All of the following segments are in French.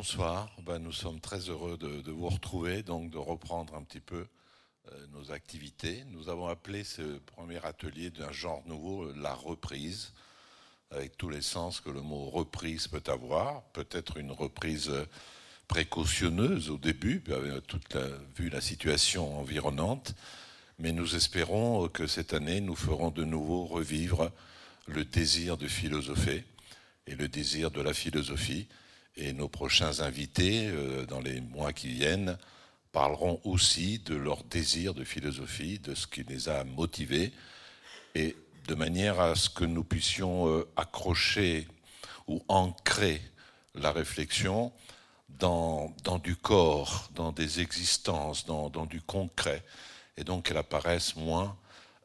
Bonsoir. Ben, nous sommes très heureux de, vous retrouver, donc de reprendre un petit peu euh, nos activités. Nous avons appelé ce premier atelier d'un genre nouveau euh, la reprise, avec tous les sens que le mot reprise peut avoir. Peut-être une reprise euh, précautionneuse au début, toute la, vu la situation environnante, mais nous espérons que cette année, nous ferons de nouveau revivre le désir de philosopher et le désir de la philosophie. Et nos prochains invités, euh, dans les mois qui viennent, parleront aussi de leur désir de philosophie, de ce qui les a motivés, et de manière à ce que nous puissions euh, accrocher ou ancrer la réflexion dans, du corps, dans des existences, dans, dans du concret, et donc qu'elle apparaisse moins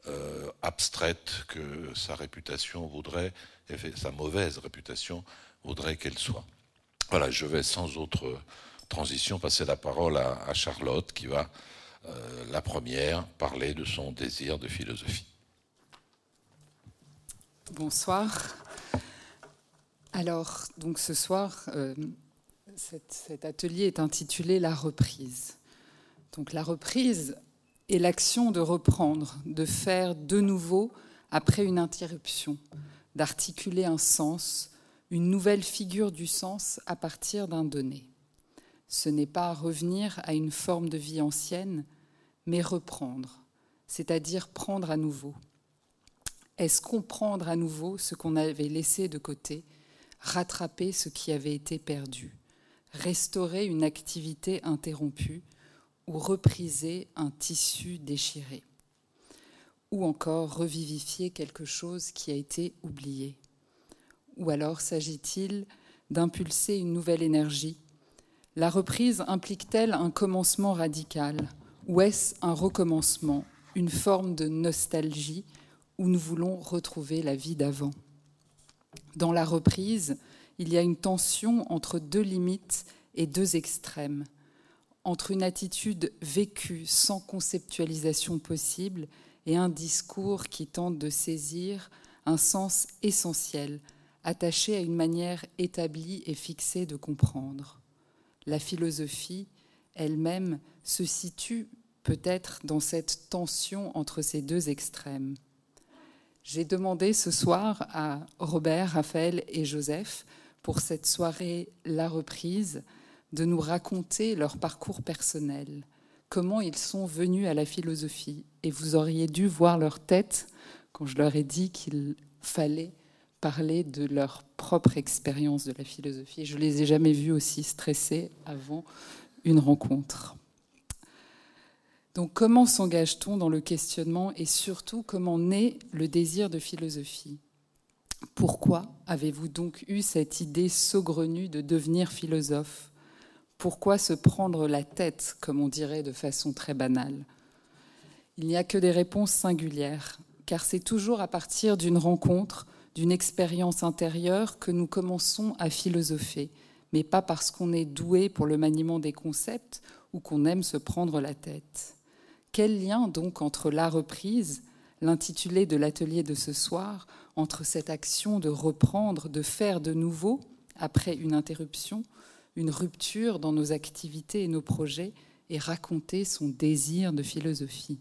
euh, abstraite que sa réputation voudrait, sa mauvaise réputation voudrait qu'elle soit. Voilà, je vais sans autre transition passer la parole à, Charlotte qui va, euh, la première, parler de son désir de philosophie. Bonsoir. Alors, donc ce soir, euh, cet, atelier est intitulé La reprise. Donc la reprise est l'action de reprendre, de faire de nouveau après une interruption, d'articuler un sens, une nouvelle figure du sens à partir d'un donné. Ce n'est pas revenir à une forme de vie ancienne, mais reprendre, c'est-à-dire prendre à nouveau. Est-ce comprendre à nouveau ce qu'on avait laissé de côté, rattraper ce qui avait été perdu, restaurer une activité interrompue ou repriser un tissu déchiré, ou encore revivifier quelque chose qui a été oublié? Ou alors s'agit-il d'impulser une nouvelle énergie? La reprise implique-t-elle un commencement radical? Ou est-ce un recommencement, une forme de nostalgie où nous voulons retrouver la vie d'avant? Dans la reprise, il y a une tension entre deux limites et deux extrêmes, entre une attitude vécue sans conceptualisation possible et un discours qui tente de saisir un sens essentiel attaché à une manière établie et fixée de comprendre. La philosophie elle-même se situe peut-être dans cette tension entre ces deux extrêmes. J'ai demandé ce soir à Robert, Raphaël et Joseph, pour cette soirée La Reprise, de nous raconter leur parcours personnel, comment ils sont venus à la philosophie. Et vous auriez dû voir leur tête quand je leur ai dit qu'il fallait parler de leur propre expérience de la philosophie. Je les ai jamais vus aussi stressés avant une rencontre. Donc comment s'engage-t-on dans le questionnement et surtout comment naît le désir de philosophie? Pourquoi avez-vous donc eu cette idée saugrenue de devenir philosophe? Pourquoi se prendre la tête, comme on dirait de façon très banale? Il n'y a que des réponses singulières, car c'est toujours à partir d'une rencontre d'une expérience intérieure que nous commençons à philosopher, mais pas parce qu'on est doué pour le maniement des concepts ou qu'on aime se prendre la tête. Quel lien donc entre la reprise, l'intitulé de l'atelier de ce soir, entre cette action de reprendre, de faire de nouveau, après une interruption, une rupture dans nos activités et nos projets, et raconter son désir de philosophie?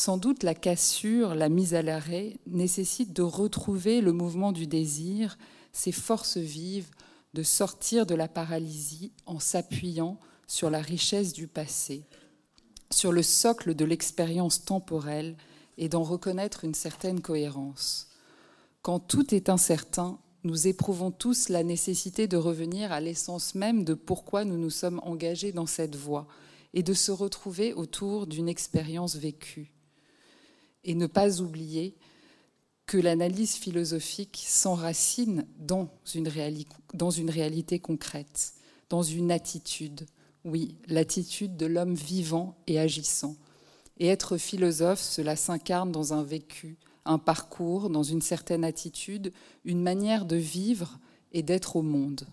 Sans doute la cassure, la mise à l'arrêt nécessite de retrouver le mouvement du désir, ses forces vives, de sortir de la paralysie en s'appuyant sur la richesse du passé, sur le socle de l'expérience temporelle et d'en reconnaître une certaine cohérence. Quand tout est incertain, nous éprouvons tous la nécessité de revenir à l'essence même de pourquoi nous nous sommes engagés dans cette voie et de se retrouver autour d'une expérience vécue et ne pas oublier que l'analyse philosophique s'enracine dans une, dans une réalité concrète, dans une attitude, oui, l'attitude de l'homme vivant et agissant. Et être philosophe, cela s'incarne dans un vécu, un parcours, dans une certaine attitude, une manière de vivre et d'être au monde.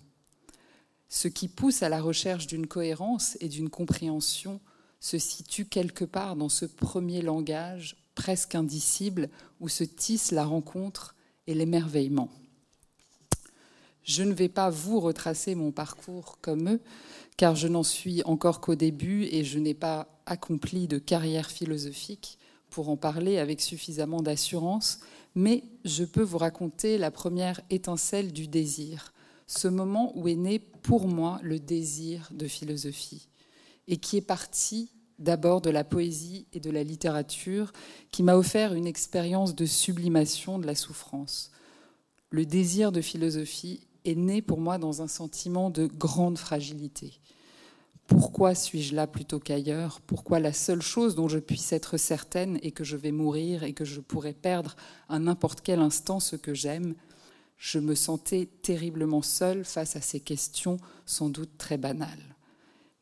Ce qui pousse à la recherche d'une cohérence et d'une compréhension se situe quelque part dans ce premier langage presque indicible où se tisse la rencontre et l'émerveillement. Je ne vais pas vous retracer mon parcours comme eux, car je n'en suis encore qu'au début et je n'ai pas accompli de carrière philosophique pour en parler avec suffisamment d'assurance, mais je peux vous raconter la première étincelle du désir, ce moment où est né pour moi le désir de philosophie, et qui est parti d'abord de la poésie et de la littérature, qui m'a offert une expérience de sublimation de la souffrance. Le désir de philosophie est né pour moi dans un sentiment de grande fragilité. Pourquoi suis-je là plutôt qu'ailleurs? Pourquoi la seule chose dont je puisse être certaine est que je vais mourir et que je pourrais perdre à n'importe quel instant ce que j'aime? Je me sentais terriblement seule face à ces questions sans doute très banales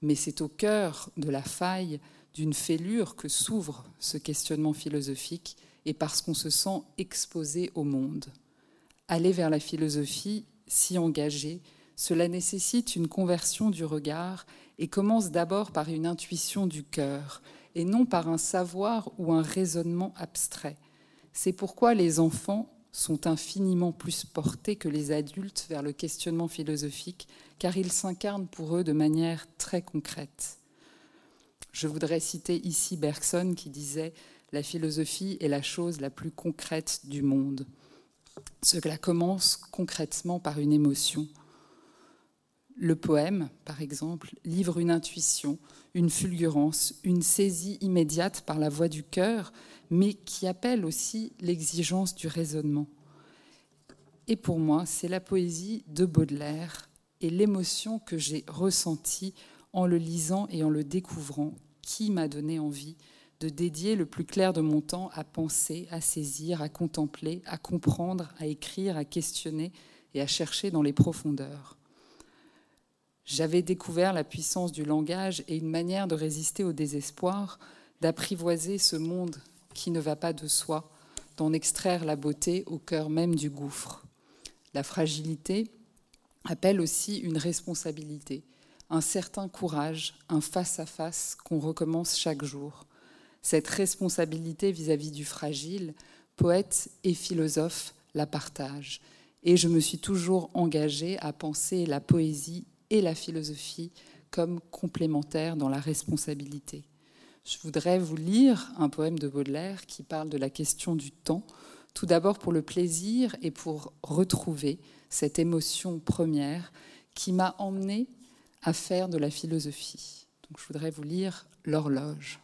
mais c'est au cœur de la faille, d'une fêlure que s'ouvre ce questionnement philosophique et parce qu'on se sent exposé au monde. Aller vers la philosophie, s'y engager, cela nécessite une conversion du regard et commence d'abord par une intuition du cœur et non par un savoir ou un raisonnement abstrait. C'est pourquoi les enfants sont infiniment plus portés que les adultes vers le questionnement philosophique, car ils s'incarnent pour eux de manière très concrète. Je voudrais citer ici Bergson qui disait La philosophie est la chose la plus concrète du monde. Cela commence concrètement par une émotion. Le poème, par exemple, livre une intuition, une fulgurance, une saisie immédiate par la voix du cœur, mais qui appelle aussi l'exigence du raisonnement. Et pour moi, c'est la poésie de Baudelaire et l'émotion que j'ai ressentie en le lisant et en le découvrant qui m'a donné envie de dédier le plus clair de mon temps à penser, à saisir, à contempler, à comprendre, à écrire, à questionner et à chercher dans les profondeurs. J'avais découvert la puissance du langage et une manière de résister au désespoir, d'apprivoiser ce monde qui ne va pas de soi, d'en extraire la beauté au cœur même du gouffre. La fragilité appelle aussi une responsabilité, un certain courage, un face-à-face qu'on recommence chaque jour. Cette responsabilité vis-à-vis du fragile, poète et philosophe la partagent. Et je me suis toujours engagée à penser la poésie et la philosophie comme complémentaires dans la responsabilité. Je voudrais vous lire un poème de Baudelaire qui parle de la question du temps, tout d'abord pour le plaisir et pour retrouver cette émotion première qui m'a emmenée à faire de la philosophie. Donc je voudrais vous lire l'horloge.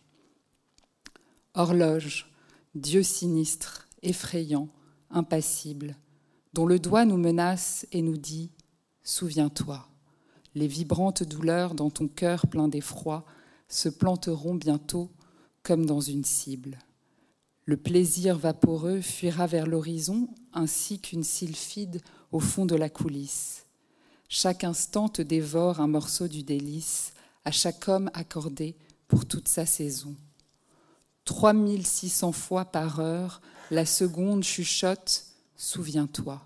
Horloge, Dieu sinistre, effrayant, impassible, dont le doigt nous menace et nous dit Souviens-toi, les vibrantes douleurs dans ton cœur plein d'effroi se planteront bientôt comme dans une cible. Le plaisir vaporeux fuira vers l'horizon ainsi qu'une sylphide au fond de la coulisse. Chaque instant te dévore un morceau du délice, à chaque homme accordé pour toute sa saison. 3600 fois par heure, la seconde chuchote Souviens-toi.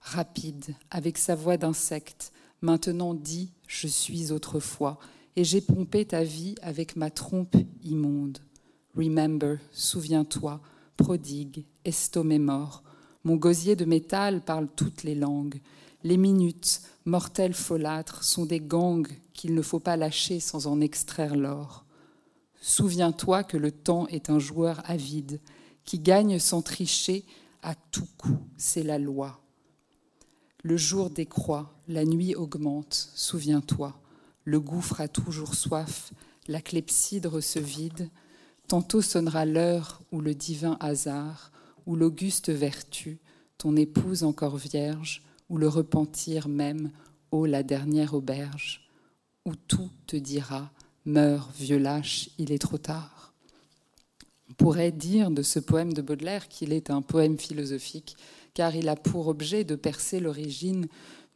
Rapide, avec sa voix d'insecte, maintenant dit Je suis autrefois, et j'ai pompé ta vie avec ma trompe immonde. Remember, souviens-toi, prodigue, estomac mort. Mon gosier de métal parle toutes les langues. Les minutes, mortelles folâtres, sont des gangs qu'il ne faut pas lâcher sans en extraire l'or. Souviens-toi que le temps est un joueur avide, qui gagne sans tricher à tout coup, c'est la loi. Le jour décroît, la nuit augmente, souviens-toi. Le gouffre a toujours soif, la clepsydre se vide. Tantôt sonnera l'heure où le divin hasard, où l'auguste vertu, ton épouse encore vierge, où le repentir même, ô la dernière auberge, où tout te dira Meurs, vieux lâche, il est trop tard. On pourrait dire de ce poème de Baudelaire qu'il est un poème philosophique, car il a pour objet de percer l'origine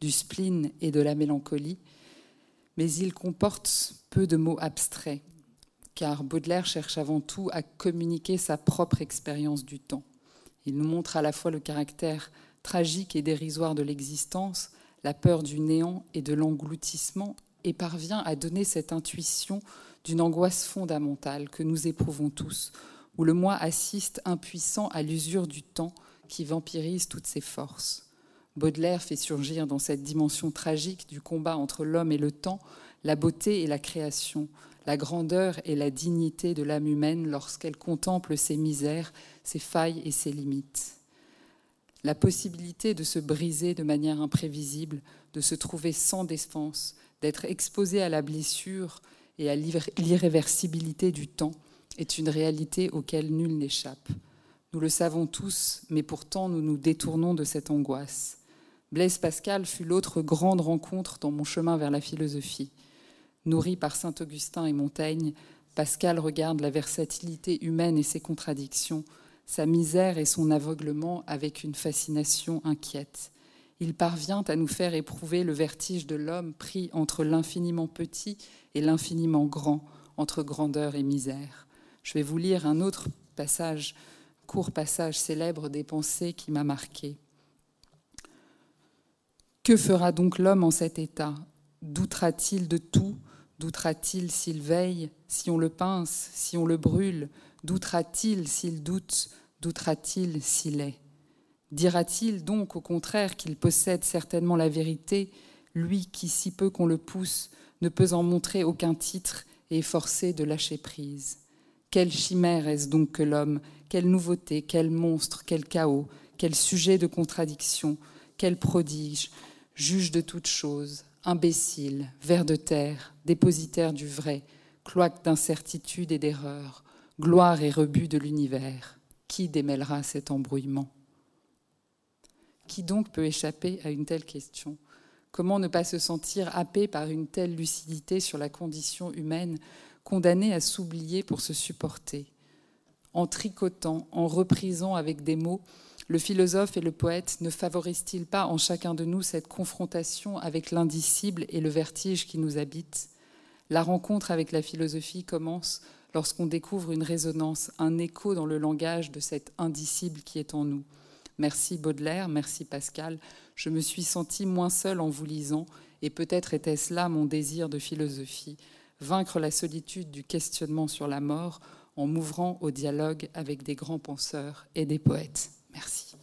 du spleen et de la mélancolie, mais il comporte peu de mots abstraits, car Baudelaire cherche avant tout à communiquer sa propre expérience du temps. Il nous montre à la fois le caractère tragique et dérisoire de l'existence, la peur du néant et de l'engloutissement, et parvient à donner cette intuition d'une angoisse fondamentale que nous éprouvons tous, où le moi assiste impuissant à l'usure du temps qui vampirise toutes ses forces. Baudelaire fait surgir dans cette dimension tragique du combat entre l'homme et le temps la beauté et la création, la grandeur et la dignité de l'âme humaine lorsqu'elle contemple ses misères, ses failles et ses limites. La possibilité de se briser de manière imprévisible, de se trouver sans défense, d'être exposé à la blessure et à l'irréversibilité du temps est une réalité auquel nul n'échappe. Nous le savons tous, mais pourtant nous nous détournons de cette angoisse. Blaise Pascal fut l'autre grande rencontre dans mon chemin vers la philosophie. Nourri par Saint Augustin et Montaigne, Pascal regarde la versatilité humaine et ses contradictions, sa misère et son aveuglement avec une fascination inquiète. Il parvient à nous faire éprouver le vertige de l'homme pris entre l'infiniment petit et l'infiniment grand, entre grandeur et misère. Je vais vous lire un autre passage, court passage célèbre des pensées qui m'a marqué. Que fera donc l'homme en cet état? Doutera-t-il de tout? Doutera-t-il s'il veille, si on le pince, si on le brûle? Doutera-t-il s'il doute? Doutera-t-il s'il est? Dira-t-il donc au contraire qu'il possède certainement la vérité, lui qui, si peu qu'on le pousse, ne peut en montrer aucun titre et est forcé de lâcher prise? Quelle chimère est-ce donc que l'homme? Quelle nouveauté? Quel monstre? Quel chaos? Quel sujet de contradiction? Quel prodige? Juge de toutes choses, imbécile, ver de terre, dépositaire du vrai, cloaque d'incertitude et d'erreur, gloire et rebut de l'univers. Qui démêlera cet embrouillement? Qui donc peut échapper à une telle question? Comment ne pas se sentir happé par une telle lucidité sur la condition humaine, condamnée à s'oublier pour se supporter? En tricotant, en reprisant avec des mots le philosophe et le poète ne favorisent-ils pas en chacun de nous cette confrontation avec l'indicible et le vertige qui nous habite? La rencontre avec la philosophie commence lorsqu'on découvre une résonance, un écho dans le langage de cet indicible qui est en nous. Merci Baudelaire, merci Pascal. Je me suis sentie moins seule en vous lisant, et peut-être était-ce là mon désir de philosophie, vaincre la solitude du questionnement sur la mort en m'ouvrant au dialogue avec des grands penseurs et des poètes. Merci.